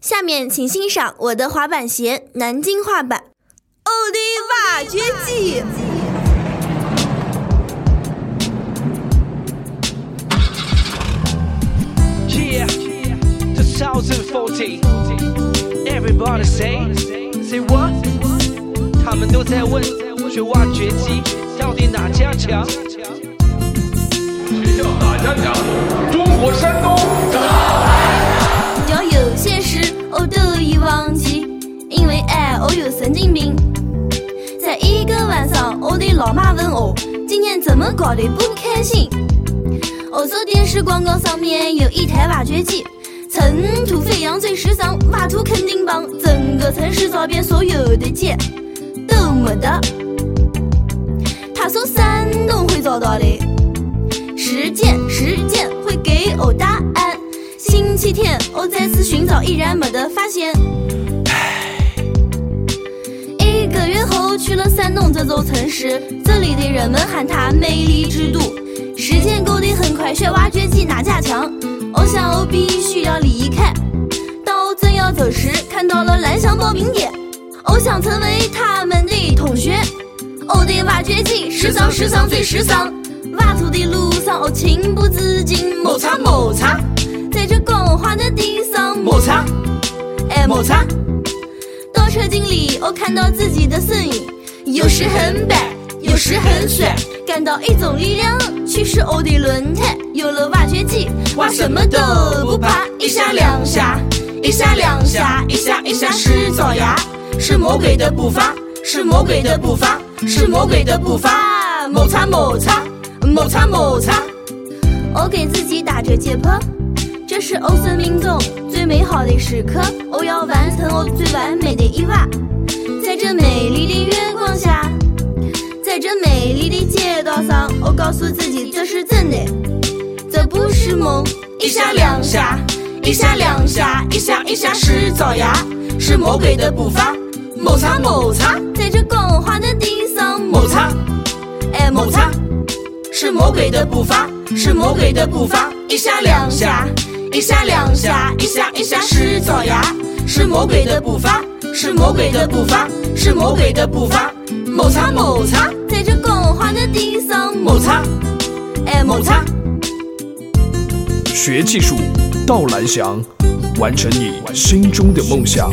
下面请欣赏我的滑板鞋南京话版《欧的挖掘机》。Yeah, 2014. Everybody say, say what? 他们都在问，学挖掘机到底哪家强？学校哪家强？我有神经病。在一个晚上，我的老妈问我今天怎么搞得不开心。我说电视广告上面有一台挖掘机，尘土飞扬最时尚，挖土肯定棒，整个城市找遍所有的街都没得。他说山东会找到的，时间时间会给我答案。星期天，我再次寻找，依然没得发现。了山东这座城市，这里的人们喊它美丽之都。时间过得很快，学挖掘机哪家强？我想我必须要离开。当我正要走时，看到了蓝翔报名点，我想成为他们的同学。我的挖掘机时尚时尚最时尚，挖土的路上我情不自禁摩擦摩擦，在这光滑的地上摩擦，哎摩擦。倒车镜里我看到自己的身影，有时很白，有时很帅，感到一种力量驱使我的轮胎。有了挖掘机，挖什么都不怕，一下两下，一下两下，一下一下是爪牙，是魔鬼的步伐，是魔鬼的步伐，是魔鬼的步伐，摩擦摩擦，摩擦摩擦。我给自己打着节拍，这是我生命中最美好的时刻，我要完成我最完美的一挖，告诉自己这是真的，这不是梦。一下两下，一下两下，一下一下是爪牙，是魔鬼的步伐，摩擦摩擦，在这光滑的地上摩擦，哎摩擦。是魔鬼的步伐，是魔鬼的步伐，一下两下，一下两下，一下一下是爪牙，是魔鬼的步伐，是魔鬼的步伐，是魔鬼的步伐，摩擦摩擦，摩擦，哎摩擦。学技术到蓝翔，完成你心中的梦想。